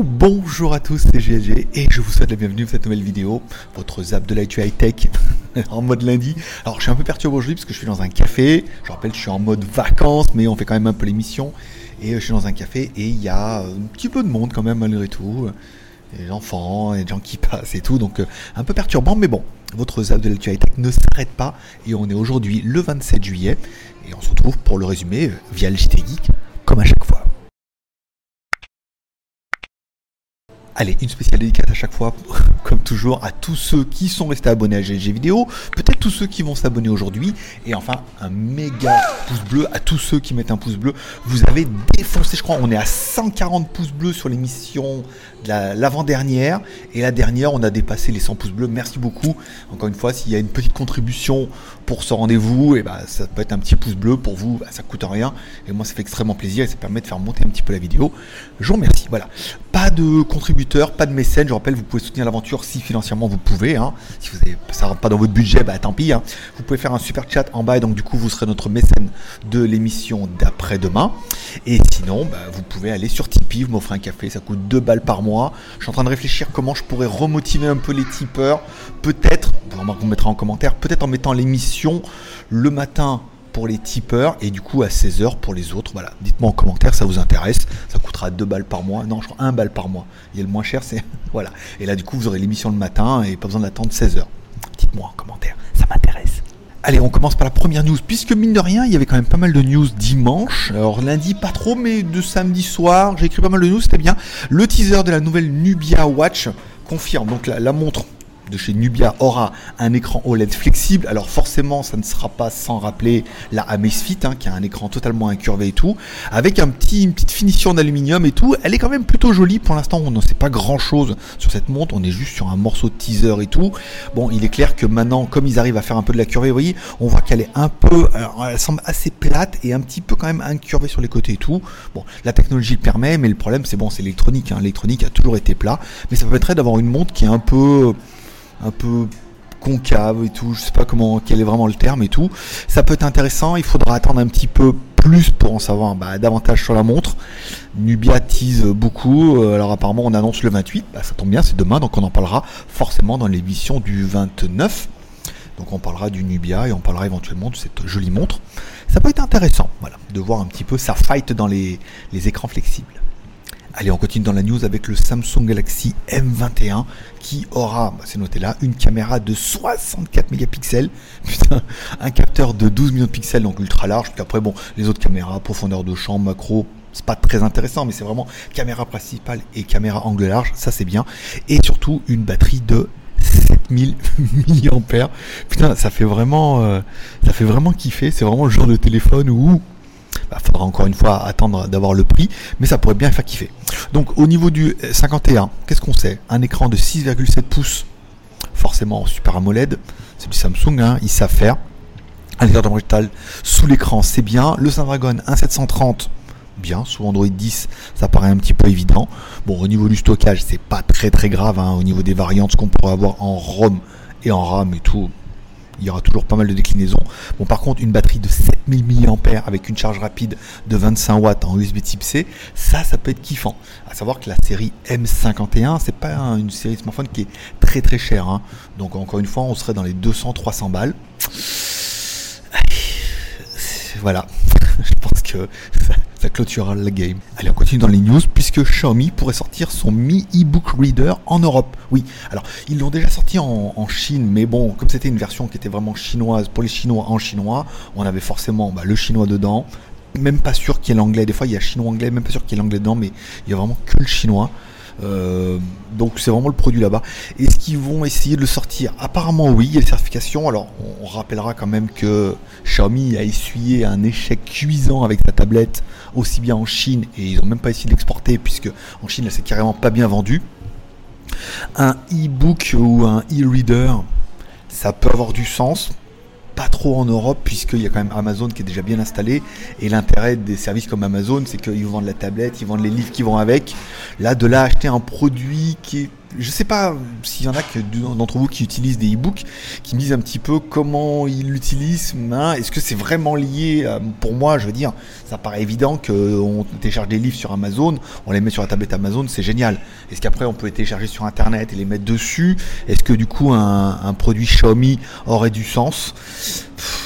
Bonjour à tous, c'est GLG et je vous souhaite la bienvenue pour cette nouvelle vidéo, votre zap de l'actu high tech en mode lundi. Alors je suis un peu perturbé aujourd'hui parce que je suis dans un café, je rappelle je suis en mode vacances mais on fait quand même un peu l'émission et je suis dans un café et il y a un petit peu de monde quand même malgré tout, des enfants, des gens qui passent et tout, donc euh, un peu perturbant mais bon, votre zap de l'actu high tech ne s'arrête pas et on est aujourd'hui le 27 juillet et on se retrouve pour le résumé via le JT Geek comme à chaque fois. Allez, une spéciale dédicace à chaque fois, comme toujours, à tous ceux qui sont restés abonnés à GLG Vidéo, peut-être tous ceux qui vont s'abonner aujourd'hui, et enfin un méga pouce bleu à tous ceux qui mettent un pouce bleu. Vous avez défoncé, je crois, on est à 140 pouces bleus sur l'émission de l'avant-dernière, et la dernière, on a dépassé les 100 pouces bleus. Merci beaucoup. Encore une fois, s'il y a une petite contribution pour ce rendez-vous, et bah, ça peut être un petit pouce bleu pour vous, bah, ça coûte rien, et moi ça fait extrêmement plaisir, et ça permet de faire monter un petit peu la vidéo. Je vous remercie. Voilà, pas de contributeur, pas de mécène. Je rappelle, vous pouvez soutenir l'aventure si financièrement vous pouvez. Hein. Si vous avez, rentre pas dans votre budget, bah tant pis. Hein. Vous pouvez faire un super chat en bas, et donc du coup vous serez notre mécène de l'émission d'après-demain. Et sinon, bah, vous pouvez aller sur Tipeee, vous m'offrez un café, ça coûte 2 balles par mois. Je suis en train de réfléchir comment je pourrais remotiver un peu les tipeurs. Peut-être, vous mettra en commentaire, peut-être en mettant l'émission le matin pour les tipeurs et du coup à 16h pour les autres. Voilà, dites-moi en commentaire, ça vous intéresse. Ça coûtera 2 balles par mois. Non, je crois 1 balle par mois. Et le moins cher, c'est. voilà. Et là, du coup, vous aurez l'émission le matin et pas besoin d'attendre 16h. Dites-moi en commentaire, ça m'intéresse. Allez, on commence par la première news, puisque mine de rien, il y avait quand même pas mal de news dimanche. Alors lundi, pas trop, mais de samedi soir, j'ai écrit pas mal de news, c'était bien. Le teaser de la nouvelle Nubia Watch confirme donc la montre de chez Nubia aura un écran OLED flexible. Alors forcément, ça ne sera pas sans rappeler la Amazfit, hein, qui a un écran totalement incurvé et tout, avec un petit, une petite finition d'aluminium et tout. Elle est quand même plutôt jolie. Pour l'instant, on n'en sait pas grand-chose sur cette montre. On est juste sur un morceau de teaser et tout. Bon, il est clair que maintenant, comme ils arrivent à faire un peu de la curvée, vous voyez, on voit qu'elle est un peu, elle semble assez plate et un petit peu quand même incurvée sur les côtés et tout. Bon, la technologie le permet, mais le problème, c'est bon, c'est l'électronique. Hein. L'électronique a toujours été plat, mais ça permettrait d'avoir une montre qui est un peu un peu concave et tout, je sais pas comment quel est vraiment le terme et tout. Ça peut être intéressant, il faudra attendre un petit peu plus pour en savoir bah, davantage sur la montre. Nubia tease beaucoup, euh, alors apparemment on annonce le 28, bah, ça tombe bien, c'est demain, donc on en parlera forcément dans l'émission du 29. Donc on parlera du Nubia et on parlera éventuellement de cette jolie montre. Ça peut être intéressant, voilà, de voir un petit peu sa fight dans les écrans flexibles. Allez, on continue dans la news avec le Samsung Galaxy M21 qui aura, bah, c'est noté là, une caméra de 64 mégapixels, putain, un capteur de 12 millions de pixels, donc ultra large. Puis après, bon, les autres caméras, profondeur de champ, macro, c'est pas très intéressant, mais c'est vraiment caméra principale et caméra angle large, ça c'est bien. Et surtout une batterie de 7000 mAh. Putain, ça fait vraiment, euh, ça fait vraiment kiffer. C'est vraiment le genre de téléphone où il bah, faudra encore une fois attendre d'avoir le prix, mais ça pourrait bien faire kiffer. Donc au niveau du 51, qu'est-ce qu'on sait? Un écran de 6,7 pouces, forcément Super AMOLED, c'est du Samsung, hein, ils savent faire. Un lecteur de sous l'écran, c'est bien. Le Snapdragon 1730, bien. Sous Android 10, ça paraît un petit peu évident. Bon, au niveau du stockage, c'est pas très très grave. Hein, au niveau des variantes, qu'on pourrait avoir en ROM et en RAM et tout, il y aura toujours pas mal de déclinaisons. Bon, par contre, une batterie de 7000 mAh avec une charge rapide de 25 watts en USB Type C, ça, ça peut être kiffant. À savoir que la série M51, c'est pas une série de smartphones qui est très très chère. Hein. Donc, encore une fois, on serait dans les 200-300 balles. Voilà. Je pense que clôturera le game. Allez, on continue dans les news puisque Xiaomi pourrait sortir son Mi eBook Reader en Europe. Oui, alors ils l'ont déjà sorti en, Chine, mais bon, comme c'était une version qui était vraiment chinoise pour les Chinois en chinois, on avait forcément bah, le chinois dedans. Même pas sûr qu'il y ait l'anglais. Des fois, il y a chinois-anglais, même pas sûr qu'il y ait l'anglais dedans, mais il y a vraiment que le chinois. Euh, donc c'est vraiment le produit là-bas. Est-ce qu'ils vont essayer de le sortir? Apparemment oui, il y a les certifications. Alors on, rappellera quand même que Xiaomi a essuyé un échec cuisant avec sa tablette, aussi bien en Chine, et ils n'ont même pas essayé d'exporter, puisque en Chine, là, c'est carrément pas bien vendu. Un e-book ou un e-reader, ça peut avoir du sens pas trop en Europe puisqu'il y a quand même Amazon qui est déjà bien installé et l'intérêt des services comme Amazon c'est qu'ils vendent la tablette, ils vendent les livres qui vont avec. Là de là acheter un produit qui est je sais pas s'il y en a d'entre vous qui utilisent des e-books, qui me disent un petit peu comment ils l'utilisent. Hein. Est-ce que c'est vraiment lié Pour moi, je veux dire, ça paraît évident qu'on télécharge des livres sur Amazon, on les met sur la tablette Amazon, c'est génial. Est-ce qu'après on peut les télécharger sur Internet et les mettre dessus? Est-ce que du coup un, produit Xiaomi aurait du sens?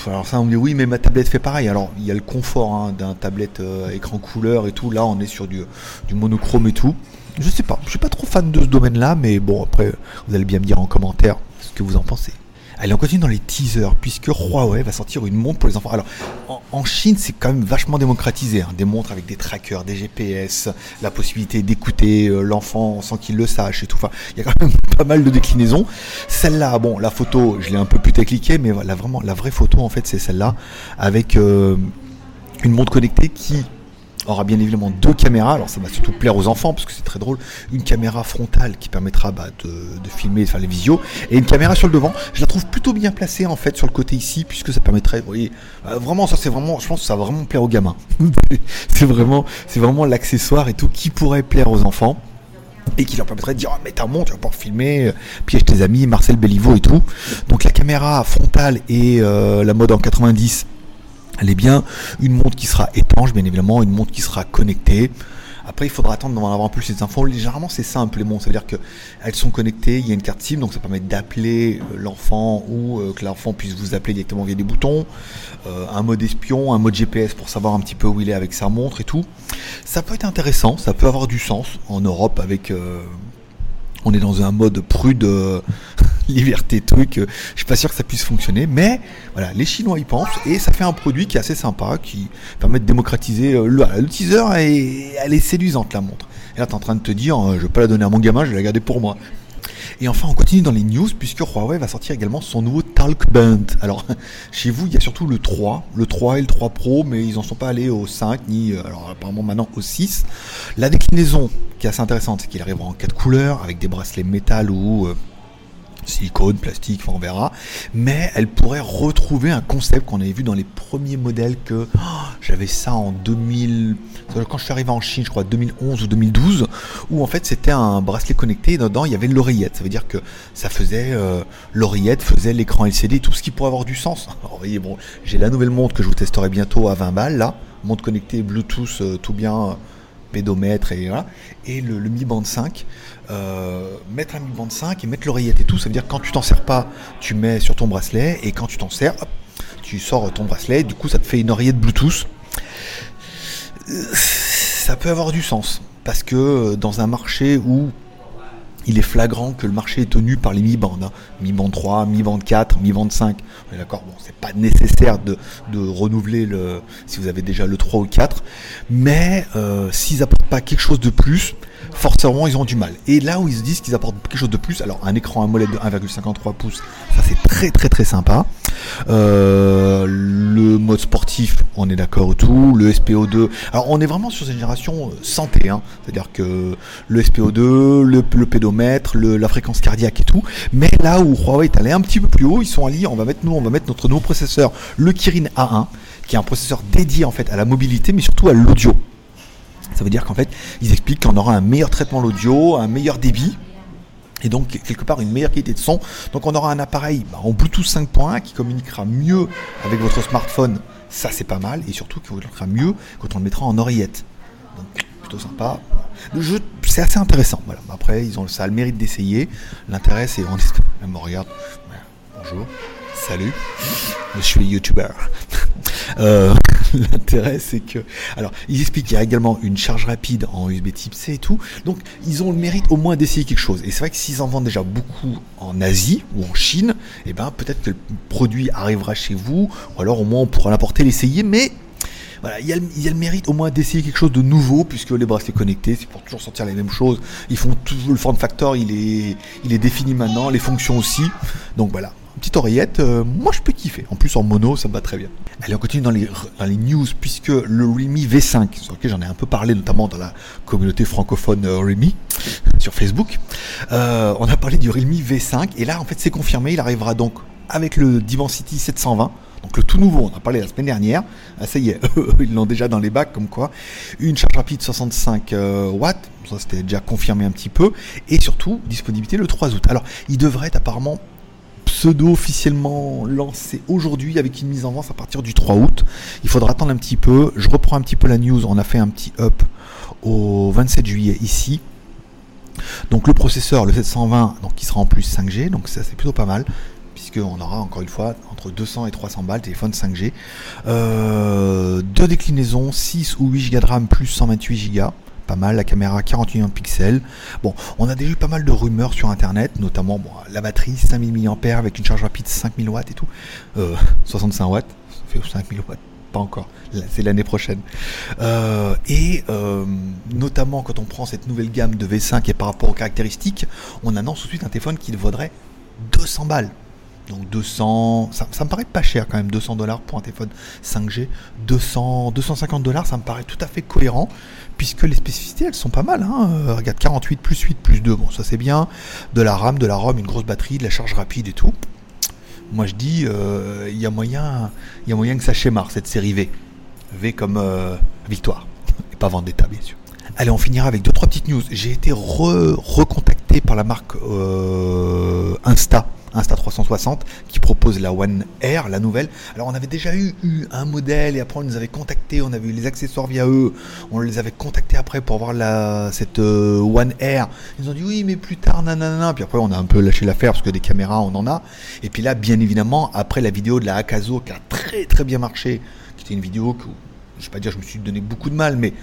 Alors ça, on me dit oui, mais ma tablette fait pareil. Alors il y a le confort hein, d'un tablette euh, écran couleur et tout. Là, on est sur du monochrome et tout. Je sais pas, je suis pas trop fan de ce domaine-là, mais bon, après, vous allez bien me dire en commentaire ce que vous en pensez. Allez, on continue dans les teasers, puisque Huawei va sortir une montre pour les enfants. Alors, en, Chine, c'est quand même vachement démocratisé. Hein. Des montres avec des trackers, des GPS, la possibilité d'écouter euh, l'enfant sans qu'il le sache et tout. Enfin, il y a quand même pas mal de déclinaisons. Celle-là, bon, la photo, je l'ai un peu plus cliquée, mais voilà, vraiment, la vraie photo, en fait, c'est celle-là, avec euh, une montre connectée qui aura bien évidemment deux caméras. Alors ça va surtout plaire aux enfants parce que c'est très drôle. Une caméra frontale qui permettra bah, de, filmer, de faire les visios, et une caméra sur le devant. Je la trouve plutôt bien placée en fait sur le côté ici puisque ça permettrait, vous voyez, euh, vraiment ça c'est vraiment, je pense que ça va vraiment plaire aux gamins. c'est vraiment, c'est vraiment l'accessoire et tout qui pourrait plaire aux enfants et qui leur permettrait de dire oh, mais t'as montre, tu vas pouvoir filmer, euh, piège tes amis, Marcel Belliveau et tout. Donc la caméra frontale et euh, la mode en 90 elle est bien une montre qui sera étanche, bien évidemment, une montre qui sera connectée. Après, il faudra attendre d'en avoir plus les infos. Généralement, c'est simple les montres. C'est-à-dire qu'elles sont connectées, il y a une carte SIM, donc ça permet d'appeler euh, l'enfant ou euh, que l'enfant puisse vous appeler directement via des boutons. Euh, un mode espion, un mode GPS pour savoir un petit peu où il est avec sa montre et tout. Ça peut être intéressant, ça peut avoir du sens en Europe avec on est dans un mode prude, liberté, truc. Euh, je suis pas sûr que ça puisse fonctionner, mais voilà, les Chinois y pensent et ça fait un produit qui est assez sympa, qui permet de démocratiser euh, le, teaser et elle est séduisante la montre. Et là, tu es en train de te dire, je vais pas la donner à mon gamin, je vais la garder pour moi. Et enfin, on continue dans les news puisque Huawei va sortir également son nouveau Talk Band. Alors, chez vous, il y a surtout le 3, le 3 et le 3 Pro, mais ils n'en sont pas allés au 5, ni euh, alors apparemment maintenant au 6. La déclinaison qui est assez intéressante, c'est qu'il arrivera en 4 couleurs, avec des bracelets métal ou euh, silicone, plastique, enfin on verra. Mais elle pourrait retrouver un concept qu'on avait vu dans les premiers modèles que oh, j'avais ça en 2000, quand je suis arrivé en Chine, je crois 2011 ou 2012, où en fait c'était un bracelet connecté et dedans il y avait l'oreillette. Ça veut dire que ça faisait euh, l'oreillette faisait l'écran LCD, tout ce qui pourrait avoir du sens. Voyez, bon, j'ai la nouvelle montre que je vous testerai bientôt à 20 balles là, montre connectée Bluetooth euh, tout bien pédomètre et. Et le, Mi Band 5, euh, mettre un Mi Band 5 et mettre l'oreillette et tout, ça veut dire que quand tu t'en sers pas, tu mets sur ton bracelet et quand tu t'en sers, tu sors ton bracelet, du coup ça te fait une oreillette Bluetooth. Ça peut avoir du sens parce que dans un marché où il est flagrant que le marché est tenu par les mi-bandes. Hein. Mi-band 3, mi-band 4, mi-band 5. On est d'accord, bon, c'est pas nécessaire de, renouveler le, si vous avez déjà le 3 ou le 4. Mais euh, s'ils n'apportent pas quelque chose de plus, forcément ils ont du mal. Et là où ils se disent qu'ils apportent quelque chose de plus, alors un écran AMOLED de 1,53 pouces, ça c'est très très très sympa. Euh, le mode sportif, on est d'accord tout. Le SPO2, alors on est vraiment sur une génération euh, santé, hein. c'est-à-dire que le SPO2, le, pédomètre, la fréquence cardiaque et tout. Mais là où Huawei est allé un petit peu plus haut, ils sont allés, on va mettre nous, on va mettre notre nouveau processeur, le Kirin A1, qui est un processeur dédié en fait à la mobilité, mais surtout à l'audio. Ça veut dire qu'en fait, ils expliquent qu'on aura un meilleur traitement de l'audio, un meilleur débit. Et donc, quelque part, une meilleure qualité de son. Donc, on aura un appareil bah, en Bluetooth 5.1 qui communiquera mieux avec votre smartphone. Ça, c'est pas mal. Et surtout, qui communiquera mieux quand on le mettra en oreillette. Donc, plutôt sympa. Le jeu, c'est assez intéressant. Voilà. Après, ils ont, ça a le mérite d'essayer. L'intérêt, c'est. On me regarde. Bonjour. Salut. Je suis youtubeur. Euh, l'intérêt, c'est que. Alors, ils expliquent qu'il y a également une charge rapide en USB type C et tout. Donc, ils ont le mérite au moins d'essayer quelque chose. Et c'est vrai que s'ils en vendent déjà beaucoup en Asie ou en Chine, eh ben, peut-être que le produit arrivera chez vous, ou alors au moins on pourra l'apporter, l'essayer, mais. Voilà, il y, a le, mérite au moins d'essayer quelque chose de nouveau puisque les bracelets connectés, c'est pour toujours sortir les mêmes choses. Ils font tout le form factor, il est, il est défini maintenant, les fonctions aussi. Donc voilà, petite oreillette, euh, moi je peux kiffer. En plus en mono, ça me va très bien. Allez, on continue dans les, les news, puisque le Realme V5, sur lequel j'en ai un peu parlé, notamment dans la communauté francophone euh, Realme, sur Facebook, euh, on a parlé du Realme V5, et là en fait c'est confirmé, il arrivera donc avec le Dimensity 720, Donc le tout nouveau, on a parlé la semaine dernière. Ah, ça y est, ils l'ont déjà dans les bacs, comme quoi. Une charge rapide 65 euh, watts, ça c'était déjà confirmé un petit peu. Et surtout, disponibilité le 3 août. Alors, il devrait être apparemment pseudo-officiellement lancé aujourd'hui avec une mise en vente à partir du 3 août. Il faudra attendre un petit peu. Je reprends un petit peu la news. On a fait un petit up au 27 juillet ici. Donc le processeur, le 720, donc qui sera en plus 5G, donc ça c'est plutôt pas mal puisqu'on aura encore une fois entre 200 et 300 balles téléphone 5G. Euh, deux déclinaisons, 6 ou 8 Go de RAM plus 128 Go. Pas mal, la caméra 41 pixels. Bon, on a déjà eu pas mal de rumeurs sur internet, notamment la batterie 5000 mAh avec une charge rapide 5000 watts et tout. 65 euh, watts, ça fait 5000 watts pas encore, c'est l'année prochaine. Euh, et notamment quand on prend cette nouvelle gamme de V5 et par rapport aux caractéristiques, on annonce tout de suite un téléphone qui vaudrait 200 balles. Donc 200, ça, me paraît pas cher quand même, 200 dollars pour un téléphone 5G. 200, 250 dollars, ça me paraît tout à fait cohérent, puisque les spécificités, elles sont pas mal. Hein. Euh, regarde, 48 plus 8 plus 2, bon, ça c'est bien. De la RAM, de la ROM, une grosse batterie, de la charge rapide et tout. Moi je dis, euh, il y, a moyen, y a moyen que ça schémare cette série V. V comme euh, victoire, et pas Vendetta bien sûr. Allez, on finira avec deux trois petites news. J'ai été recontacté par la marque Insta Insta360 qui propose la One Air, la nouvelle. Alors on avait déjà eu, un modèle et après on nous avait contacté, on avait eu les accessoires via eux, on les avait contactés après pour voir cette euh, One Air. Ils ont dit oui mais plus tard nanana. Puis après on a un peu lâché l'affaire parce que des caméras on en a. Et puis là bien évidemment après la vidéo de la Akazo qui a très très bien marché, qui était une vidéo que je vais pas dire je me suis donné beaucoup de mal, mais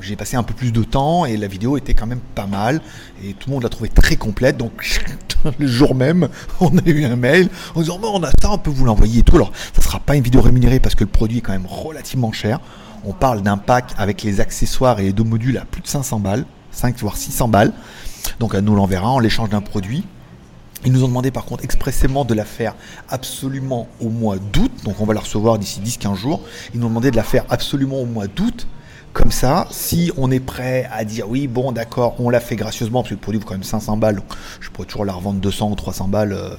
j'ai passé un peu plus de temps et la vidéo était quand même pas mal et tout le monde l'a trouvé très complète. Donc le jour même, on a eu un mail en disant bon, on a ça, on peut vous l'envoyer et tout. Alors ça sera pas une vidéo rémunérée parce que le produit est quand même relativement cher. On parle d'un pack avec les accessoires et les deux modules à plus de 500 balles, 5 voire 600 balles. Donc nous l'enverra en l'échange d'un produit. Ils nous ont demandé par contre expressément de la faire absolument au mois d'août, donc on va la recevoir d'ici 10-15 jours. Ils nous ont demandé de la faire absolument au mois d'août. Comme ça, si on est prêt à dire oui, bon d'accord, on l'a fait gracieusement, parce que le produit vaut quand même 500 balles, je pourrais toujours la revendre 200 ou 300 balles euh,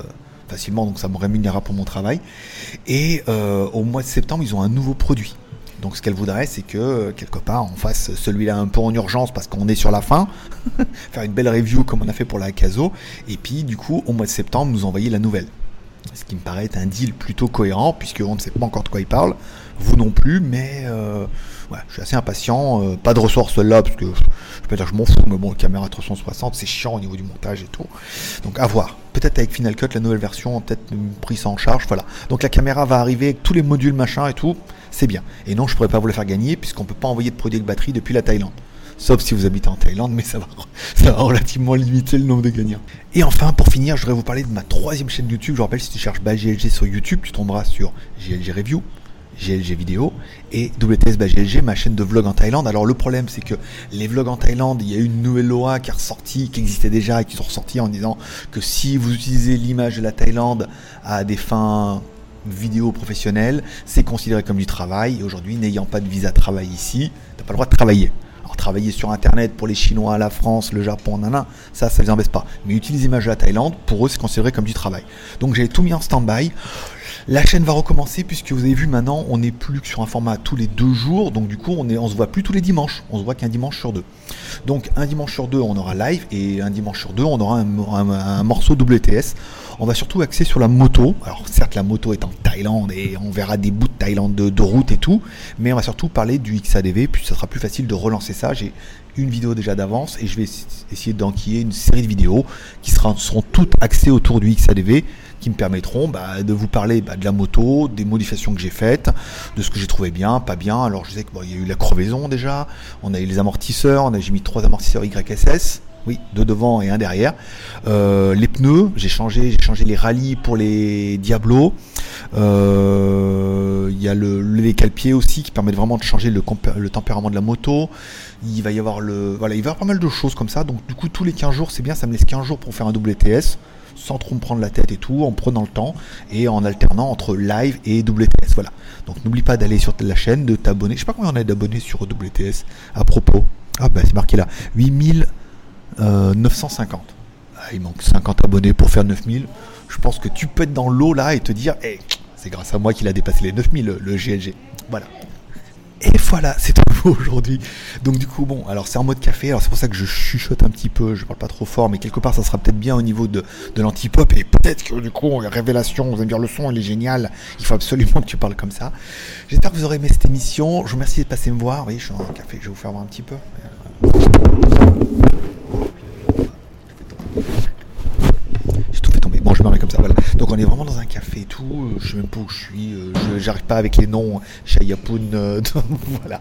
facilement, donc ça me rémunérera pour mon travail. Et euh, au mois de septembre, ils ont un nouveau produit. Donc ce qu'elle voudrait, c'est que quelque part on fasse celui-là un peu en urgence parce qu'on est sur la fin, faire une belle review comme on a fait pour la Caso, et puis du coup au mois de septembre nous envoyer la nouvelle. Ce qui me paraît être un deal plutôt cohérent puisqu'on ne sait pas encore de quoi il parle, vous non plus, mais euh, je suis assez impatient. Euh, pas de ressources là parce que je peux dire je m'en fous, mais bon, caméra 360 c'est chiant au niveau du montage et tout. Donc à voir. Peut-être avec Final Cut la nouvelle version, peut-être pris ça en charge, voilà. Donc la caméra va arriver avec tous les modules machin et tout c'est bien. Et non, je pourrais pas vous le faire gagner puisqu'on peut pas envoyer de produits de batterie depuis la Thaïlande. Sauf si vous habitez en Thaïlande, mais ça va, relativement limiter le nombre de gagnants. Et enfin, pour finir, je voudrais vous parler de ma troisième chaîne YouTube. Je rappelle, si tu cherches GLG sur YouTube, tu tomberas sur GLG Review, GLG Vidéo et WTS GLG, ma chaîne de vlog en Thaïlande. Alors le problème, c'est que les vlogs en Thaïlande, il y a une nouvelle loi qui est ressortie, qui existait déjà et qui sont ressortis en disant que si vous utilisez l'image de la Thaïlande à des fins vidéo professionnelle, c'est considéré comme du travail. Et aujourd'hui, n'ayant pas de visa travail ici, t'as pas le droit de travailler. Alors travailler sur Internet pour les Chinois, la France, le Japon, nana, ça, ça les embête pas. Mais utiliser l'image de la Thaïlande, pour eux, c'est considéré comme du travail. Donc j'ai tout mis en stand-by. La chaîne va recommencer puisque vous avez vu maintenant, on n'est plus que sur un format tous les deux jours. Donc du coup, on, est, on se voit plus tous les dimanches. On se voit qu'un dimanche sur deux. Donc un dimanche sur deux, on aura live et un dimanche sur deux, on aura un, morceau WTS. On va surtout axer sur la moto. Alors certes, la moto est en Thaïlande et on verra des bouts de Thaïlande de, route et tout, mais on va surtout parler du XADV. Puis ça sera plus facile de relancer ça. J'ai une vidéo déjà d'avance et je vais essayer d'enquiller une série de vidéos qui seront toutes axées autour du XADV qui me permettront bah, de vous parler bah, de la moto, des modifications que j'ai faites, de ce que j'ai trouvé bien, pas bien. Alors je sais qu'il y a eu la crevaison déjà, on a eu les amortisseurs, j'ai mis trois amortisseurs YSS. Oui, deux devant et un derrière. Euh, les pneus, j'ai changé, j'ai changé les rallyes pour les Diablo. Euh, il y a le levé calpier aussi qui permet vraiment de changer le, tempérament de la moto. Il va y avoir voilà, il pas mal de choses comme ça. Donc du coup tous les 15 jours, c'est bien, ça me laisse 15 jours pour faire un WTS sans trop me prendre la tête et tout, en prenant le temps et en alternant entre live et WTS. Voilà. Donc n'oublie pas d'aller sur la chaîne, de t'abonner. Je sais pas combien on a d'abonnés sur WTS à propos. Ah bah c'est marqué là. 8950. Ah, il manque 50 abonnés pour faire 9000. Je pense que tu peux être dans l'eau là et te dire, hey, c'est grâce à moi qu'il a dépassé les 9000 le, GLG. Voilà. Et voilà, c'est tout pour aujourd'hui. Donc du coup, bon, alors c'est en mode café, alors c'est pour ça que je chuchote un petit peu, je parle pas trop fort, mais quelque part ça sera peut-être bien au niveau de, de l'anti-pop, et peut-être que du coup, révélation, vous allez me dire le son, il est génial, il faut absolument que tu parles comme ça. J'espère que vous aurez aimé cette émission, je vous remercie de passer me voir, oui, je suis en café, je vais vous faire voir un petit peu. J'ai tout fait tomber. Bon, Donc on est vraiment dans un café et tout. euh, je sais même pas où je suis. euh, J'arrive pas avec les noms. Shayapun, euh, voilà.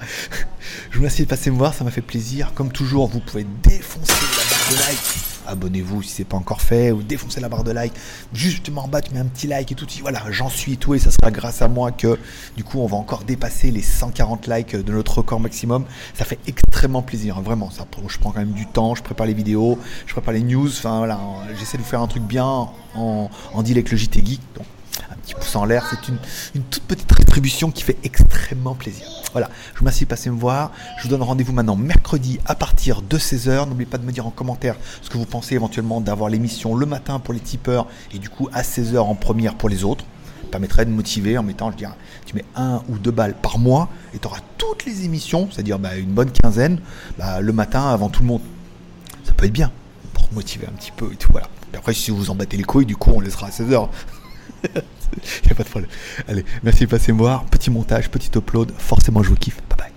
Je vous remercie de passer me voir, ça m'a fait plaisir. Comme toujours, vous pouvez défoncer la barre de like. Abonnez-vous si c'est pas encore fait, ou défoncer la barre de like. Justement en bas, tu mets un petit like et tout. Voilà, j'en suis tout, et ça sera grâce à moi que du coup on va encore dépasser les 140 likes de notre record maximum. Ça fait extrêmement plaisir, hein, vraiment. Ça, je prends quand même du temps, je prépare les vidéos, je prépare les news. Enfin voilà, j'essaie de vous faire un truc bien en, en deal avec le JT Geek. Un petit pouce en l'air, c'est une, toute petite rétribution qui fait extrêmement plaisir. Voilà, je vous remercie de passer me voir. Je vous donne rendez-vous maintenant mercredi à partir de 16h. N'oubliez pas de me dire en commentaire ce que vous pensez éventuellement d'avoir l'émission le matin pour les tipeurs et du coup à 16h en première pour les autres. Ça permettrait de motiver en mettant, je dirais, tu mets un ou deux balles par mois et tu auras toutes les émissions, c'est-à-dire bah, une bonne quinzaine, bah, le matin avant tout le monde. Ça peut être bien pour motiver un petit peu et tout. Voilà. Et après, si vous vous en battez les couilles, du coup, on laissera à 16h. Il a pas de problème. Allez, merci de passer me voir. Petit montage, petit upload. Forcément, je vous kiffe. Bye bye.